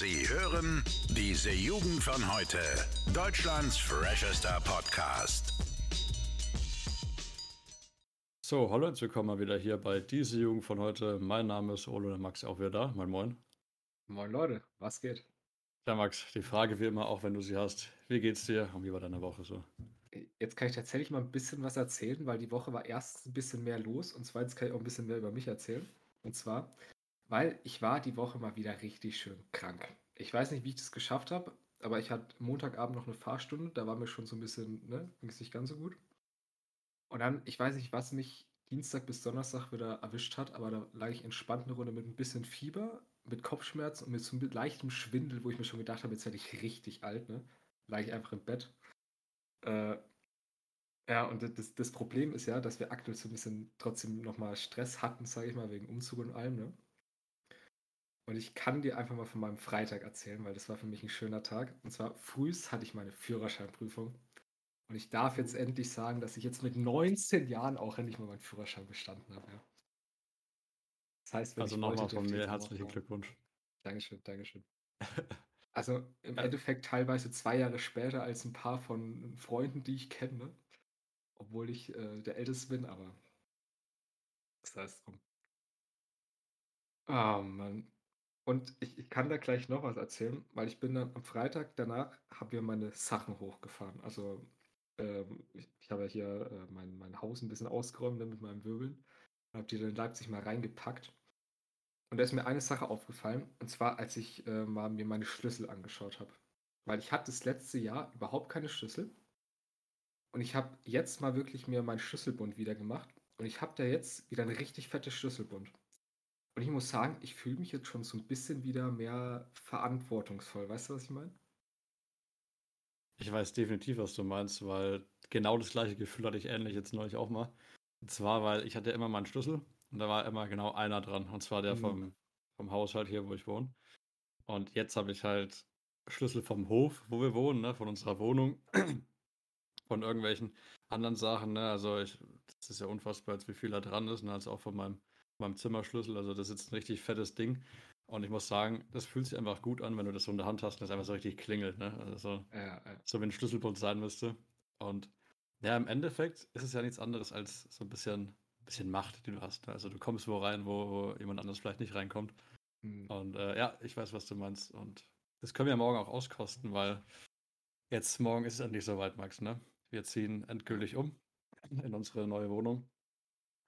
Sie hören diese Jugend von heute. Deutschlands freshester Podcast. So, hallo und willkommen mal wieder hier bei diese Jugend von heute. Mein Name ist Olo und Max auch wieder da. Moin, moin. Moin Leute, was geht? Ja, Max, die Frage wie immer, auch wenn du sie hast. Wie geht's dir und wie war deine Woche so? Jetzt kann ich tatsächlich mal ein bisschen was erzählen, weil die Woche war erstens ein bisschen mehr los und zweitens kann ich auch ein bisschen mehr über mich erzählen. Und zwar, weil ich war die Woche mal wieder richtig schön krank. Ich weiß nicht, wie ich das geschafft habe, aber ich hatte Montagabend noch eine Fahrstunde, da war mir schon so ein bisschen, ne, ging es nicht ganz so gut. Und dann, ich weiß nicht, was mich Dienstag bis Donnerstag wieder erwischt hat, aber da lag ich entspannt eine Runde mit ein bisschen Fieber, mit Kopfschmerzen und mit so einem leichtem Schwindel, wo ich mir schon gedacht habe, jetzt werde ich richtig alt, ne? Lag ich einfach im Bett. Äh, ja, und das, das Problem ist ja, dass wir aktuell so ein bisschen trotzdem nochmal Stress hatten, sage ich mal, wegen Umzug und allem, ne? Und ich kann dir einfach mal von meinem Freitag erzählen, weil das war für mich ein schöner Tag. Und zwar frühst hatte ich meine Führerscheinprüfung. Und ich darf jetzt endlich sagen, dass ich jetzt mit 19 Jahren auch endlich mal meinen Führerschein bestanden habe. Ja. Das heißt, wenn also nochmal von mir herzlichen Glückwunsch. Dankeschön, Dankeschön. Also im. Endeffekt teilweise zwei Jahre später als ein paar von Freunden, die ich kenne. Obwohl ich äh, der Älteste bin, aber das heißt drum. Ah, Mann. Und ich, ich kann da gleich noch was erzählen, weil ich bin dann am Freitag danach, haben wir meine Sachen hochgefahren. Also ähm, ich, ich habe ja hier äh, mein, mein Haus ein bisschen ausgeräumt ne, mit meinem Wirbeln. Habe die dann in Leipzig mal reingepackt. Und da ist mir eine Sache aufgefallen, und zwar als ich äh, mal mir meine Schlüssel angeschaut habe. Weil ich hatte das letzte Jahr überhaupt keine Schlüssel. Und ich habe jetzt mal wirklich mir meinen Schlüsselbund wieder gemacht. Und ich habe da jetzt wieder einen richtig fettes Schlüsselbund. Und ich muss sagen, ich fühle mich jetzt schon so ein bisschen wieder mehr verantwortungsvoll. Weißt du, was ich meine? Ich weiß definitiv, was du meinst, weil genau das gleiche Gefühl hatte ich ähnlich jetzt neulich auch mal. Und zwar, weil ich hatte immer meinen Schlüssel und da war immer genau einer dran. Und zwar der mhm. vom, vom Haushalt hier, wo ich wohne. Und jetzt habe ich halt Schlüssel vom Hof, wo wir wohnen, ne, von unserer Wohnung, von irgendwelchen anderen Sachen. Ne? Also ich, das ist ja unfassbar, wie viel da dran ist. Ne? Also auch von meinem, meinem Zimmerschlüssel. Also das ist jetzt ein richtig fettes Ding. Und ich muss sagen, das fühlt sich einfach gut an, wenn du das so in der Hand hast und es einfach so richtig klingelt. Ne? Also so, ja, ja. so wie ein Schlüsselbund sein müsste. Und ja, im Endeffekt ist es ja nichts anderes als so ein bisschen bisschen Macht, die du hast. Also du kommst wo rein, wo, wo jemand anderes vielleicht nicht reinkommt. Mhm. Und äh, ja, ich weiß, was du meinst. Und das können wir morgen auch auskosten, weil jetzt morgen ist es endlich soweit, Max. Ne? Wir ziehen endgültig um in unsere neue Wohnung.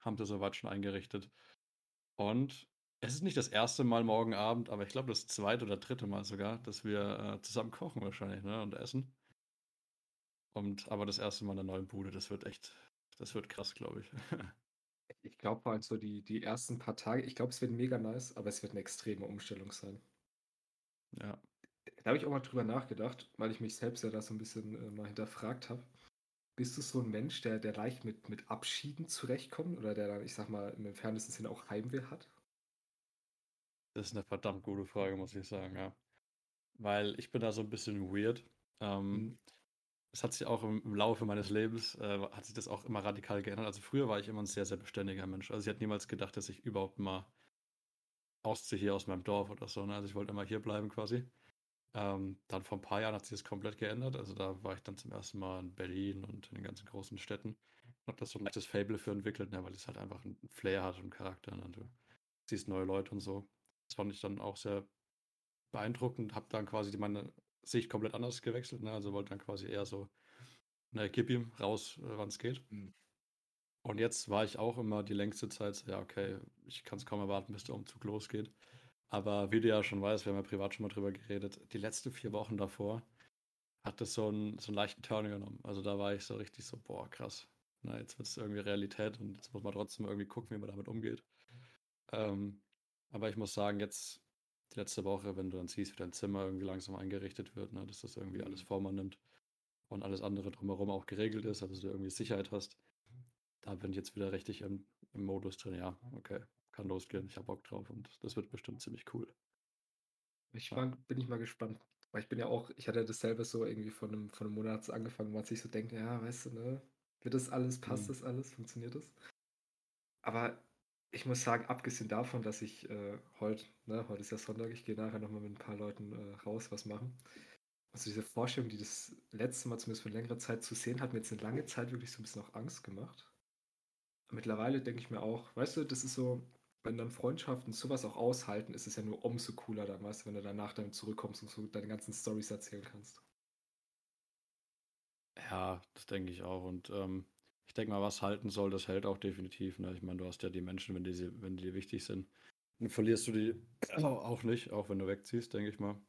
Haben das soweit schon eingerichtet. Und es ist nicht das erste Mal morgen Abend, aber ich glaube das zweite oder dritte Mal sogar, dass wir äh, zusammen kochen wahrscheinlich ne? und essen. Und aber das erste Mal in der neuen Bude, das wird echt, das wird krass, glaube ich. Ich glaube halt so die, die ersten paar Tage, ich glaube, es wird mega nice, aber es wird eine extreme Umstellung sein. Ja. Da habe ich auch mal drüber nachgedacht, weil ich mich selbst ja da so ein bisschen äh, mal hinterfragt habe. Bist du so ein Mensch, der, der leicht mit, mit Abschieden zurechtkommt oder der dann, ich sag mal, im entferntesten Sinne auch Heimweh hat? Das ist eine verdammt gute Frage, muss ich sagen, ja. Weil ich bin da so ein bisschen weird. Ähm, mhm es hat sich auch im, im Laufe meines Lebens, äh, hat sich das auch immer radikal geändert. Also früher war ich immer ein sehr, sehr beständiger Mensch. Also ich hätte niemals gedacht, dass ich überhaupt mal ausziehe hier aus meinem Dorf oder so. Ne? Also ich wollte immer hier bleiben quasi. Ähm, dann vor ein paar Jahren hat sich das komplett geändert. Also da war ich dann zum ersten Mal in Berlin und in den ganzen großen Städten. Und habe das so ein leichtes Fable für entwickelt, ne? weil es halt einfach einen Flair hat und Charakter. Ne? Du siehst neue Leute und so. Das fand ich dann auch sehr beeindruckend. Habe dann quasi meine Sicht komplett anders gewechselt. Ne? Also wollte dann quasi eher so, na, gib ihm raus, äh, wann es geht. Mhm. Und jetzt war ich auch immer die längste Zeit so, ja, okay, ich kann es kaum erwarten, bis der Umzug losgeht. Aber wie du ja schon weißt, wir haben ja privat schon mal drüber geredet, die letzten vier Wochen davor hat das so einen, so einen leichten Turn genommen. Also da war ich so richtig so, boah, krass. Na, jetzt wird es irgendwie Realität und jetzt muss man trotzdem irgendwie gucken, wie man damit umgeht. Ähm, aber ich muss sagen, jetzt die letzte Woche, wenn du dann siehst, wie dein Zimmer irgendwie langsam eingerichtet wird, ne, dass das irgendwie alles mhm. Form annimmt und alles andere drumherum auch geregelt ist, also dass du irgendwie Sicherheit hast. Da bin ich jetzt wieder richtig im, im Modus drin, ja, okay, kann losgehen, ich habe Bock drauf und das wird bestimmt ziemlich cool. Ich ja. bin ich mal gespannt. Weil ich bin ja auch, ich hatte dasselbe so irgendwie von einem, von einem Monat angefangen, wo man sich so denkt, ja, weißt du, ne, wird das alles, passt mhm. das alles, funktioniert das? Aber ich muss sagen, abgesehen davon, dass ich äh, heute, ne, heute ist ja Sonntag, ich gehe nachher nochmal mit ein paar Leuten äh, raus was machen. Also diese Vorstellung, die das letzte Mal zumindest für längere Zeit zu sehen, hat mir jetzt eine lange Zeit wirklich so ein bisschen auch Angst gemacht. Mittlerweile denke ich mir auch, weißt du, das ist so, wenn dann Freundschaften sowas auch aushalten, ist es ja nur umso cooler dann, weißt du, wenn du danach dann zurückkommst und so deine ganzen Stories erzählen kannst. Ja, das denke ich auch. Und ähm, ich denke mal, was halten soll, das hält auch definitiv. Ne? Ich meine, du hast ja die Menschen, wenn die, wenn die dir wichtig sind, dann verlierst du die auch nicht, auch wenn du wegziehst, denke ich mal.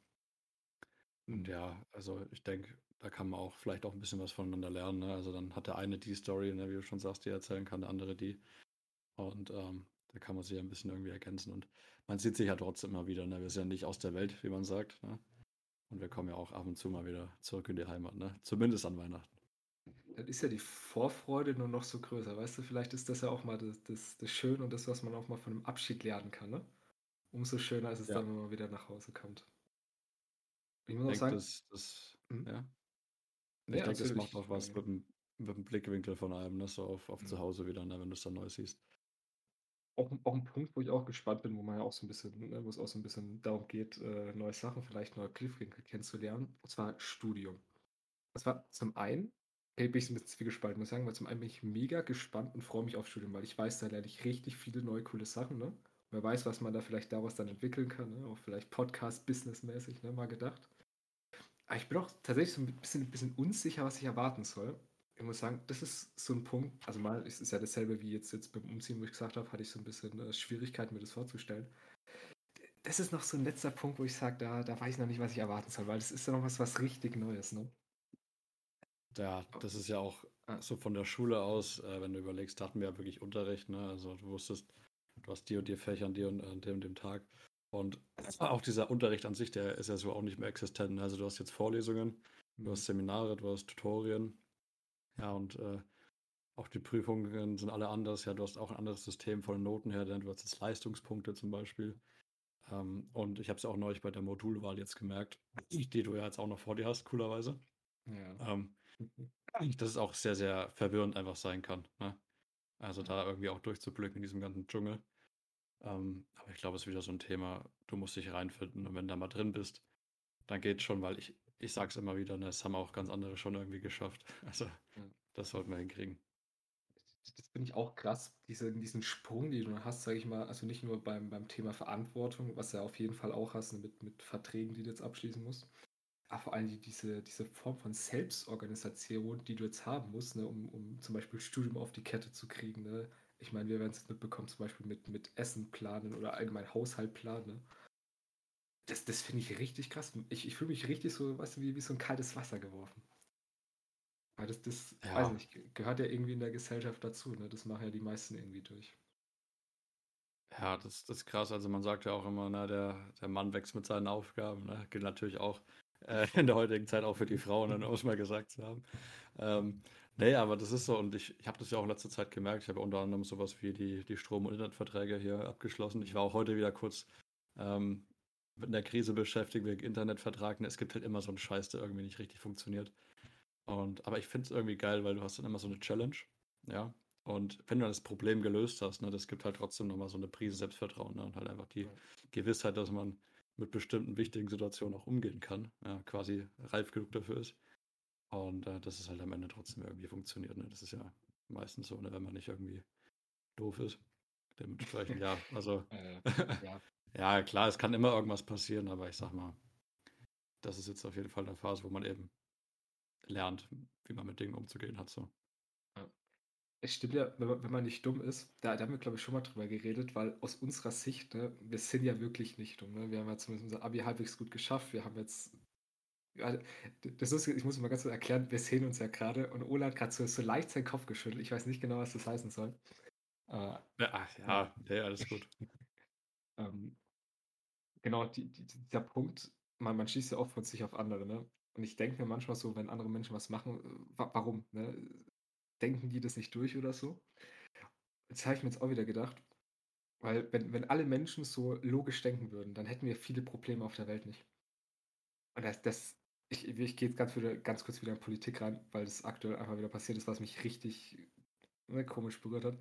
Und ja, also ich denke, da kann man auch vielleicht auch ein bisschen was voneinander lernen. Ne? Also dann hat der eine die Story, ne, wie du schon sagst, die erzählen kann, der andere die. Und ähm, da kann man sich ein bisschen irgendwie ergänzen. Und man sieht sich ja trotzdem immer wieder. Ne? Wir sind ja nicht aus der Welt, wie man sagt. Ne? Und wir kommen ja auch ab und zu mal wieder zurück in die Heimat. Ne? Zumindest an Weihnachten. Dann ist ja die Vorfreude nur noch so größer. Weißt du, vielleicht ist das ja auch mal das, das, das Schöne und das, was man auch mal von einem Abschied lernen kann. Ne? Umso schöner ist es ja. dann, wenn man wieder nach Hause kommt. Ich muss auch sagen, das, das, hm? ja. Ich ja, denke, das macht auch was mit dem, mit dem Blickwinkel von einem, ne? so auf, auf mhm. zu Hause wieder, ne? wenn du es dann neu siehst. Auch, auch ein Punkt, wo ich auch gespannt bin, wo man ja auch so ein bisschen, ne, wo es auch so ein bisschen darum geht, äh, neue Sachen, vielleicht neue Blickwinkel kennenzulernen, und zwar Studium. Das war zum einen, okay, bin ich ein bisschen zwiegespalten, muss ich sagen, weil zum einen bin ich mega gespannt und freue mich auf Studium, weil ich weiß, da lerne ich richtig viele neue coole Sachen, ne? Wer weiß, was man da vielleicht daraus dann entwickeln kann, ne? auch vielleicht Podcast-Business-mäßig, ne? mal gedacht. Aber ich bin auch tatsächlich so ein bisschen, ein bisschen unsicher, was ich erwarten soll. Ich muss sagen, das ist so ein Punkt, also mal ist es ja dasselbe wie jetzt, jetzt beim Umziehen, wo ich gesagt habe, hatte ich so ein bisschen äh, Schwierigkeiten, mir das vorzustellen. Das ist noch so ein letzter Punkt, wo ich sage, da, da weiß ich noch nicht, was ich erwarten soll, weil das ist ja noch was, was richtig Neues, ne? Ja, das ist ja auch ah. so von der Schule aus, äh, wenn du überlegst, hatten wir ja wirklich Unterricht, ne? Also du wusstest, du hast die und die Fächer an dir und an dem und dem Tag. Und auch dieser Unterricht an sich, der ist ja so auch nicht mehr existent. Also du hast jetzt Vorlesungen, du hast mhm. Seminare, du hast Tutorien. Ja, und äh, auch die Prüfungen sind alle anders. Ja, du hast auch ein anderes System von den Noten her, denn du hast jetzt Leistungspunkte zum Beispiel. Ähm, und ich habe es ja auch neulich bei der Modulwahl jetzt gemerkt, die du ja jetzt auch noch vor dir hast, coolerweise. Ja. Ähm, dass es auch sehr, sehr verwirrend einfach sein kann. Ne? Also da irgendwie auch durchzublicken in diesem ganzen Dschungel. Ähm, aber ich glaube, es ist wieder so ein Thema, du musst dich reinfinden und wenn du da mal drin bist, dann geht schon, weil ich, ich sage es immer wieder, ne, das haben auch ganz andere schon irgendwie geschafft. Also ja. das sollten wir hinkriegen. Das finde ich auch krass, diese, diesen Sprung, den du hast, sage ich mal, also nicht nur beim, beim Thema Verantwortung, was du ja auf jeden Fall auch hast, ne, mit, mit Verträgen, die du jetzt abschließen musst, aber vor allem die, diese, diese Form von Selbstorganisation, die du jetzt haben musst, ne, um, um zum Beispiel Studium auf die Kette zu kriegen, ne, ich meine, wir werden es mitbekommen, zum Beispiel mit, mit Essen planen oder allgemein Haushalt planen. Das, das finde ich richtig krass. Ich, ich fühle mich richtig so, weißt du, wie, wie so ein kaltes Wasser geworfen. Weil das, das ja. weiß nicht, gehört ja irgendwie in der Gesellschaft dazu. Ne? Das machen ja die meisten irgendwie durch. Ja, das, das ist krass. Also man sagt ja auch immer, ne, der, der Mann wächst mit seinen Aufgaben. Ne? Gilt natürlich auch äh, in der heutigen Zeit auch für die Frauen, ne, um es mal gesagt zu haben. Ähm, Nee, aber das ist so, und ich, ich habe das ja auch in letzter Zeit gemerkt. Ich habe unter anderem sowas wie die, die Strom- und Internetverträge hier abgeschlossen. Ich war auch heute wieder kurz ähm, mit einer Krise beschäftigt wegen Internetvertrag. Es gibt halt immer so einen Scheiß, der irgendwie nicht richtig funktioniert. Und, aber ich finde es irgendwie geil, weil du hast dann immer so eine Challenge. Ja. Und wenn du dann das Problem gelöst hast, ne, das gibt halt trotzdem nochmal so eine Prise Selbstvertrauen ne, und halt einfach die Gewissheit, dass man mit bestimmten wichtigen Situationen auch umgehen kann, ja, quasi reif genug dafür ist. Und äh, dass es halt am Ende trotzdem irgendwie funktioniert. Ne? Das ist ja meistens so, ne? wenn man nicht irgendwie doof ist. Dementsprechend, ja, also äh, ja. Ja, klar, es kann immer irgendwas passieren, aber ich sag mal, das ist jetzt auf jeden Fall eine Phase, wo man eben lernt, wie man mit Dingen umzugehen hat. So. Es stimmt ja, wenn man, wenn man nicht dumm ist, da, da haben wir, glaube ich, schon mal drüber geredet, weil aus unserer Sicht, ne, wir sind ja wirklich nicht dumm. Ne? Wir haben ja zumindest unser Abi halbwegs gut geschafft. Wir haben jetzt ja, das ist, ich muss mal ganz kurz erklären, wir sehen uns ja gerade und Ola hat gerade so, so leicht seinen Kopf geschüttelt. Ich weiß nicht genau, was das heißen soll. Äh, ja, ja, ja, alles gut. ähm, genau, die, die, dieser Punkt, man, man schießt ja oft von sich auf andere, ne? Und ich denke mir manchmal so, wenn andere Menschen was machen, äh, wa warum? Ne? Denken die das nicht durch oder so? Jetzt habe ich mir jetzt auch wieder gedacht, weil wenn, wenn alle Menschen so logisch denken würden, dann hätten wir viele Probleme auf der Welt nicht. Und das, das ich, ich gehe jetzt ganz, wieder, ganz kurz wieder in Politik rein, weil das aktuell einfach wieder passiert ist, was mich richtig ne, komisch berührt hat.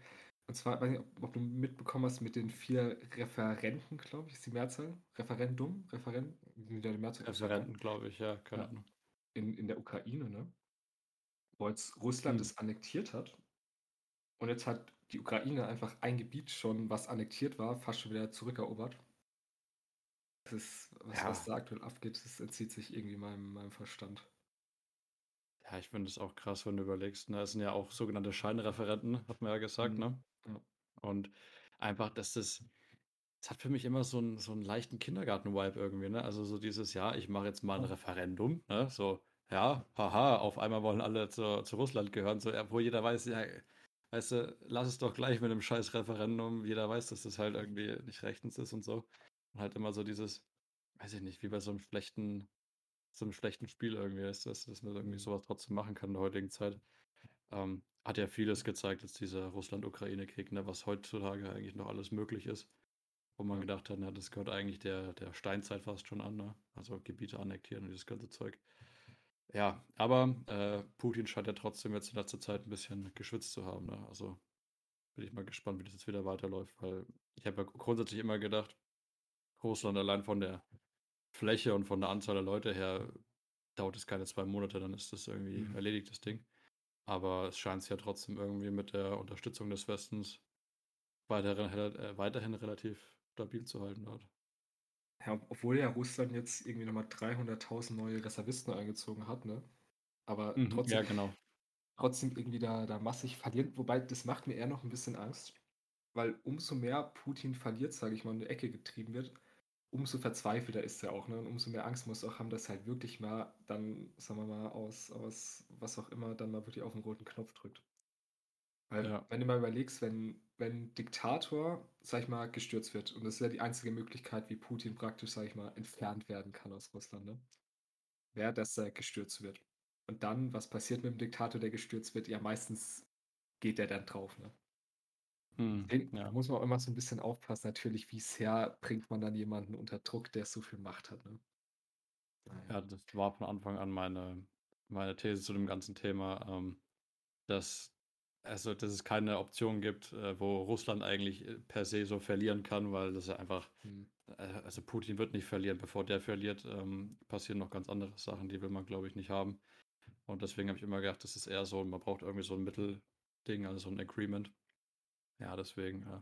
Und zwar, weiß nicht, ob, ob du mitbekommen hast mit den vier Referenten, glaube ich, ist die Mehrzahl. Referendum? Referent? Die Mehrzahl Referenten, glaube ich, ja, keine Ahnung. In, in der Ukraine, ne? Wo jetzt Russland hm. es annektiert hat. Und jetzt hat die Ukraine einfach ein Gebiet schon, was annektiert war, fast schon wieder zurückerobert. Das ist, was, ja. was da aktuell abgeht, das entzieht sich irgendwie meinem, meinem Verstand. Ja, ich finde es auch krass, wenn du überlegst. Ne? Es sind ja auch sogenannte Scheinreferenten, hat man ja gesagt, mhm. ne? Ja. Und einfach, dass das, das hat für mich immer so einen, so einen leichten Kindergarten-Vibe irgendwie, ne? Also so dieses, ja, ich mache jetzt mal ein Referendum, ne? So, ja, haha, auf einmal wollen alle zu, zu Russland gehören, so, wo jeder weiß, ja, weißt du, lass es doch gleich mit einem scheiß Referendum, jeder weiß, dass das halt irgendwie nicht rechtens ist und so. Und halt immer so dieses, weiß ich nicht, wie bei so einem schlechten so einem schlechten Spiel irgendwie ist, dass, dass man irgendwie mhm. sowas trotzdem machen kann in der heutigen Zeit. Ähm, hat ja vieles gezeigt, jetzt dieser Russland-Ukraine-Krieg, ne, was heutzutage eigentlich noch alles möglich ist. Wo man gedacht hat, na, das gehört eigentlich der, der Steinzeit fast schon an, ne? Also Gebiete annektieren und dieses ganze Zeug. Ja, aber äh, Putin scheint ja trotzdem jetzt in letzter Zeit ein bisschen geschwitzt zu haben. Ne? Also bin ich mal gespannt, wie das jetzt wieder weiterläuft, weil ich habe ja grundsätzlich immer gedacht, Russland allein von der Fläche und von der Anzahl der Leute her dauert es keine zwei Monate, dann ist das irgendwie mhm. erledigt, das Ding. Aber es scheint sich ja trotzdem irgendwie mit der Unterstützung des Westens weiterhin, äh, weiterhin relativ stabil zu halten dort. Ja, obwohl ja Russland jetzt irgendwie nochmal 300.000 neue Reservisten eingezogen hat, ne? Aber mhm, trotzdem, ja, genau. trotzdem irgendwie da, da massig verlieren. Wobei, das macht mir eher noch ein bisschen Angst. Weil umso mehr Putin verliert, sage ich mal, in die Ecke getrieben wird, umso verzweifelter ist er auch, ne? Und umso mehr Angst muss er auch haben, dass er halt wirklich mal dann, sagen wir mal, aus, aus was auch immer, dann mal wirklich auf den roten Knopf drückt. Weil, ja. wenn du mal überlegst, wenn, wenn ein Diktator, sag ich mal, gestürzt wird, und das ist ja die einzige Möglichkeit, wie Putin praktisch, sag ich mal, entfernt werden kann aus Russland, ne? Wäre, dass er gestürzt wird. Und dann, was passiert mit dem Diktator, der gestürzt wird? Ja, meistens geht er dann drauf, ne? Hm, ja. muss man auch immer so ein bisschen aufpassen, natürlich, wie sehr bringt man dann jemanden unter Druck, der so viel Macht hat. Ne? Ja, das war von Anfang an meine, meine These zu dem ganzen Thema, ähm, dass, also, dass es keine Option gibt, äh, wo Russland eigentlich äh, per se so verlieren kann, weil das ja einfach, hm. äh, also Putin wird nicht verlieren, bevor der verliert, ähm, passieren noch ganz andere Sachen, die will man, glaube ich, nicht haben. Und deswegen habe ich immer gedacht, das ist eher so, man braucht irgendwie so ein Mittelding, also so ein Agreement. Ja, deswegen. Äh,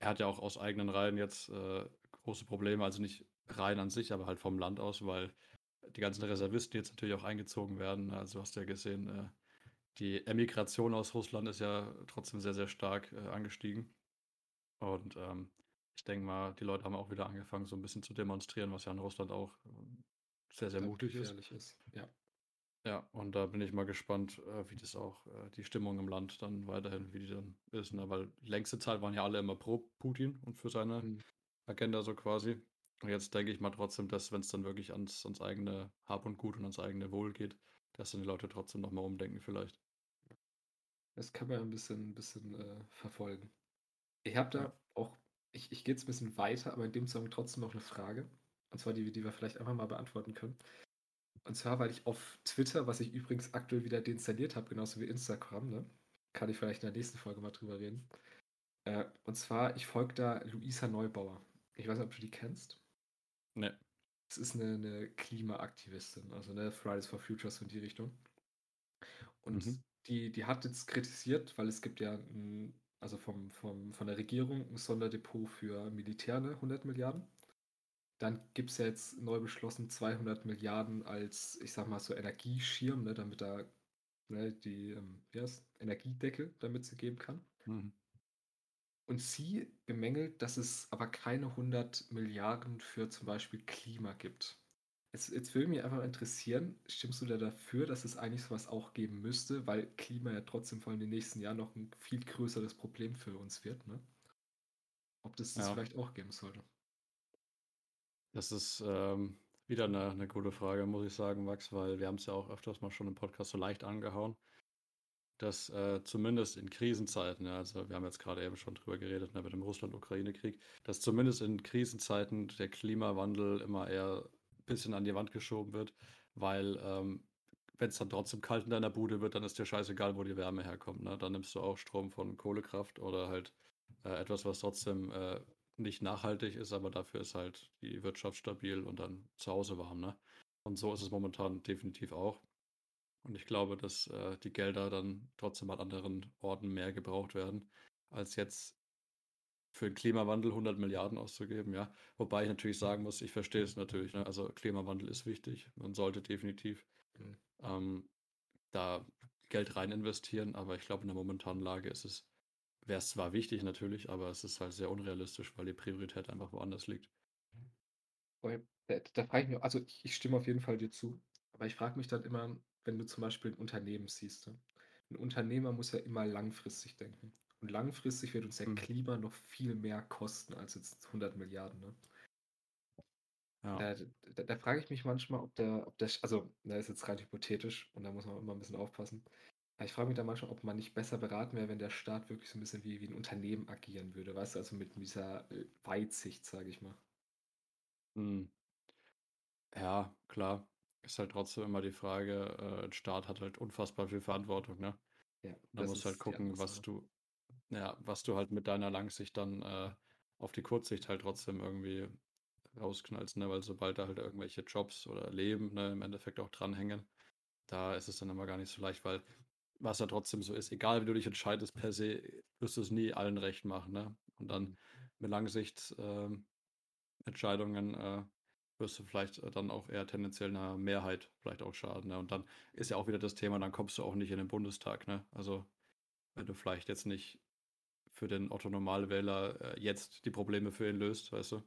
er hat ja auch aus eigenen Reihen jetzt äh, große Probleme, also nicht rein an sich, aber halt vom Land aus, weil die ganzen Reservisten jetzt natürlich auch eingezogen werden. Also hast du ja gesehen, äh, die Emigration aus Russland ist ja trotzdem sehr, sehr stark äh, angestiegen. Und ähm, ich denke mal, die Leute haben auch wieder angefangen, so ein bisschen zu demonstrieren, was ja in Russland auch äh, sehr, sehr mutig ist. ist. Ja. Ja, und da bin ich mal gespannt, äh, wie das auch, äh, die Stimmung im Land dann weiterhin, wie die dann ist, ne? Weil längste Zeit waren ja alle immer pro Putin und für seine Mhm. Agenda so quasi. Und jetzt denke ich mal trotzdem, dass wenn es dann wirklich ans, ans eigene Hab und Gut und ans eigene Wohl geht, dass dann die Leute trotzdem nochmal umdenken vielleicht. Das kann man ein bisschen, ein bisschen äh, verfolgen. Ich habe da Ja. auch, ich, ich gehe jetzt ein bisschen weiter, aber in dem Zusammenhang trotzdem noch eine Frage. Und zwar die, die wir vielleicht einfach mal beantworten können. Und zwar, weil ich auf Twitter, was ich übrigens aktuell wieder deinstalliert habe, genauso wie Instagram, ne? Kann ich vielleicht in der nächsten Folge mal drüber reden. Äh, und zwar, ich folge da Luisa Neubauer. Ich weiß nicht, ob du die kennst. Ne. Es ist eine, eine Klimaaktivistin, also eine Fridays for Futures in die Richtung. Und mhm. die, die hat jetzt kritisiert, weil es gibt ja ein, also vom, vom, von der Regierung ein Sonderdepot für Militär, ne, 100 Milliarden. Dann gibt es ja jetzt neu beschlossen 200 Milliarden als, ich sag mal, so Energieschirm, ne, damit da ne, die ähm, wie heißt, Energiedeckel damit sie geben kann. Mhm. Und sie bemängelt, dass es aber keine 100 Milliarden für zum Beispiel Klima gibt. Jetzt, jetzt würde mich einfach interessieren, stimmst du da dafür, dass es eigentlich sowas auch geben müsste, weil Klima ja trotzdem vor allem in den nächsten Jahren noch ein viel größeres Problem für uns wird, ne? Ob das das ja. vielleicht auch geben sollte. Das ist ähm, wieder eine, eine gute Frage, muss ich sagen, Max, weil wir haben es ja auch öfters mal schon im Podcast so leicht angehauen, dass äh, zumindest in Krisenzeiten, ja, also wir haben jetzt gerade eben schon drüber geredet ne, mit dem Russland-Ukraine-Krieg, dass zumindest in Krisenzeiten der Klimawandel immer eher ein bisschen an die Wand geschoben wird, weil ähm, wenn es dann trotzdem kalt in deiner Bude wird, dann ist dir scheißegal, wo die Wärme herkommt. Ne? Dann nimmst du auch Strom von Kohlekraft oder halt äh, etwas, was trotzdem äh, nicht nachhaltig ist, aber dafür ist halt die Wirtschaft stabil und dann zu Hause warm. Ne? Und so ist es momentan definitiv auch. Und ich glaube, dass äh, die Gelder dann trotzdem an anderen Orten mehr gebraucht werden, als jetzt für den Klimawandel 100 Milliarden auszugeben, ja. Wobei ich natürlich sagen muss, ich verstehe es natürlich. Ne? Also Klimawandel ist wichtig. Man sollte definitiv mhm. ähm, da Geld rein investieren, aber ich glaube, in der momentanen Lage ist es, wäre es zwar wichtig natürlich, aber es ist halt sehr unrealistisch, weil die Priorität einfach woanders liegt. Da, da frage ich mich, also ich, ich stimme auf jeden Fall dir zu, aber ich frage mich dann immer, wenn du zum Beispiel ein Unternehmen siehst. Ne? Ein Unternehmer muss ja immer langfristig denken. Und langfristig wird uns der mhm. Klima noch viel mehr kosten als jetzt 100 Milliarden. Ne? Ja. Da, da, da frage ich mich manchmal, ob der, ob der, also, da ist jetzt rein hypothetisch und da muss man immer ein bisschen aufpassen. Ich frage mich da manchmal, ob man nicht besser beraten wäre, wenn der Staat wirklich so ein bisschen wie, wie ein Unternehmen agieren würde, weißt du, also mit dieser äh, Weitsicht, sage ich mal. Hm. Ja, klar. Ist halt trotzdem immer die Frage, äh, ein Staat hat halt unfassbar viel Verantwortung, ne? Ja, da musst du halt gucken, was du, ja, was du halt mit deiner Langsicht dann äh, auf die Kurzsicht halt trotzdem irgendwie rausknallst, ne? Weil sobald da halt irgendwelche Jobs oder Leben, ne, im Endeffekt auch dranhängen, da ist es dann immer gar nicht so leicht, weil was ja trotzdem so ist, egal wie du dich entscheidest per se, wirst du es nie allen recht machen, ne? Und dann mhm. mit Langsicht ähm, Entscheidungen äh, wirst du vielleicht äh, dann auch eher tendenziell einer Mehrheit vielleicht auch schaden. Ne? Und dann ist ja auch wieder das Thema, dann kommst du auch nicht in den Bundestag. Ne? Also wenn du vielleicht jetzt nicht für den Otto-Normalwähler äh, jetzt die Probleme für ihn löst, weißt du?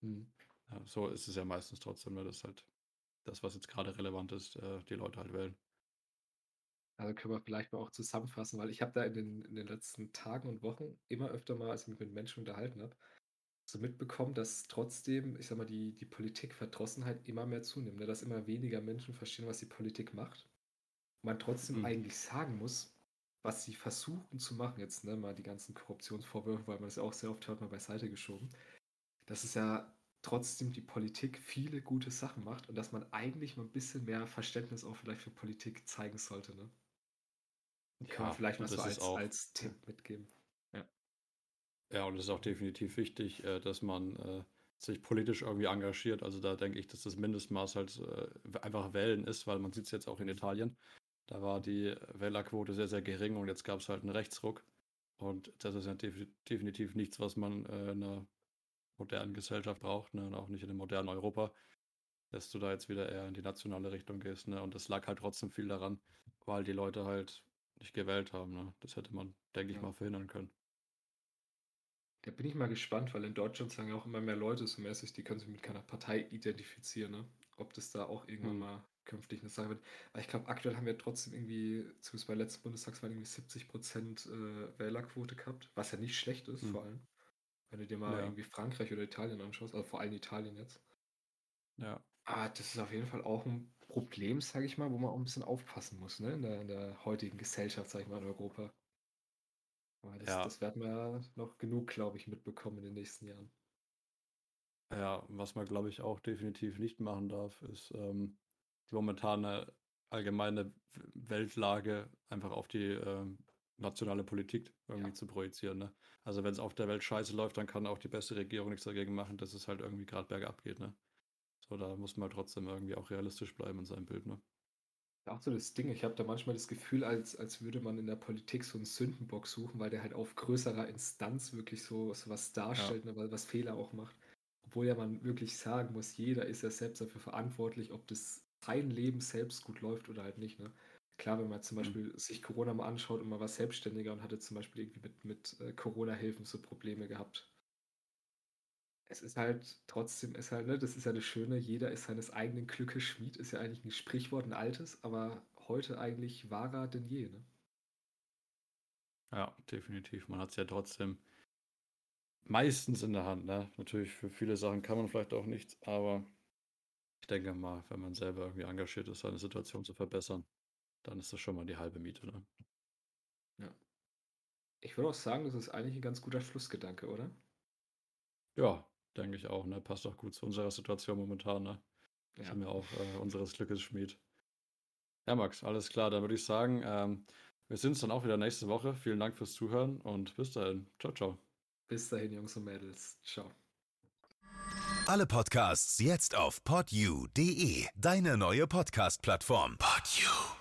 Mhm. Ja, so ist es ja meistens trotzdem, ne? dass halt das, was jetzt gerade relevant ist, äh, die Leute halt wählen. Also können wir vielleicht mal auch zusammenfassen, weil ich habe da in den, in den letzten Tagen und Wochen immer öfter mal, als ich mich mit Menschen unterhalten habe, so mitbekommen, dass trotzdem, ich sag mal, die, die Politikverdrossenheit immer mehr zunimmt, ne? dass immer weniger Menschen verstehen, was die Politik macht. Man trotzdem mhm. eigentlich sagen muss, was sie versuchen zu machen, jetzt ne, mal die ganzen Korruptionsvorwürfe, weil man ja auch sehr oft hört, mal beiseite geschoben, dass es ja trotzdem die Politik viele gute Sachen macht und dass man eigentlich mal ein bisschen mehr Verständnis auch vielleicht für Politik zeigen sollte. Ne? Ja, kann man vielleicht mal so als, als Tipp mitgeben. Ja, und es ist auch definitiv wichtig, äh, dass man äh, sich politisch irgendwie engagiert. Also da denke ich, dass das Mindestmaß halt äh, einfach Wählen ist, weil man sieht es jetzt auch in Italien. Da war die Wählerquote sehr, sehr gering und jetzt gab es halt einen Rechtsruck. Und das ist ja def definitiv nichts, was man in einer modernen Gesellschaft braucht, ne? und auch nicht in einem modernen Europa, dass du da jetzt wieder eher in die nationale Richtung gehst. Ne? Und das lag halt trotzdem viel daran, weil die Leute halt nicht gewählt haben. Ne? Das hätte man, denke ich, mal verhindern können. Da bin ich mal gespannt, weil in Deutschland sagen ja auch immer mehr Leute so mäßig, die können sich mit keiner Partei identifizieren, ne? Ob das da auch irgendwann hm. mal künftig eine Sache wird. Aber ich glaube, aktuell haben wir trotzdem irgendwie, zumindest bei der letzten Bundestagswahl, irgendwie 70 Prozent äh, Wählerquote gehabt, was ja nicht schlecht ist, hm. vor allem. Wenn du dir mal ja. irgendwie Frankreich oder Italien anschaust, also vor allem Italien jetzt. Ja. Ah, das ist auf jeden Fall auch ein Problem, sage ich mal, wo man auch ein bisschen aufpassen muss, ne? In der, in der heutigen Gesellschaft, sage ich mal, in Europa. Aber das, ja. das werden wir noch genug, glaube ich, mitbekommen in den nächsten Jahren. Ja, was man, glaube ich, auch definitiv nicht machen darf, ist ähm, die momentane allgemeine Weltlage einfach auf die ähm, nationale Politik irgendwie ja. zu projizieren. Ne? Also wenn es auf der Welt scheiße läuft, dann kann auch die beste Regierung nichts dagegen machen, dass es halt irgendwie gerade bergab geht. Ne? Da muss man trotzdem irgendwie auch realistisch bleiben in seinem Bild. Ne? auch so das Ding. Ich habe da manchmal das Gefühl, als, als würde man in der Politik so einen Sündenbock suchen, weil der halt auf größerer Instanz wirklich so, so was darstellt, ja. ne, was Fehler auch macht. Obwohl ja man wirklich sagen muss, jeder ist ja selbst dafür verantwortlich, ob das sein Leben selbst gut läuft oder halt nicht. Ne? Klar, wenn man zum mhm. Beispiel mhm. sich Corona mal anschaut und man war selbstständiger und hatte zum Beispiel irgendwie mit, mit äh, Corona-Hilfen so Probleme gehabt, es ist halt trotzdem, ist halt, ne, das ist ja das Schöne, jeder ist seines eigenen Glückes Schmied, ist ja eigentlich ein Sprichwort, ein altes, aber heute eigentlich wahrer denn je, ne? Ja, definitiv. Man hat es ja trotzdem meistens in der Hand, ne? Natürlich für viele Sachen kann man vielleicht auch nichts, aber ich denke mal, wenn man selber irgendwie engagiert ist, seine Situation zu verbessern, dann ist das schon mal die halbe Miete, ne? Ja. Ich würde auch sagen, das ist eigentlich ein ganz guter Schlussgedanke, oder? Ja, Denke ich auch, ne? Passt auch gut zu unserer Situation momentan, ne? Ja. Sind wir auch äh, unseres Glückes Schmied. Ja, Max, alles klar. Dann würde ich sagen, ähm, wir sehen uns dann auch wieder nächste Woche. Vielen Dank fürs Zuhören und bis dahin. Ciao, ciao. Bis dahin, Jungs und Mädels. Ciao. Alle Podcasts jetzt auf podyou.de, deine neue Podcast-Plattform. Podyou.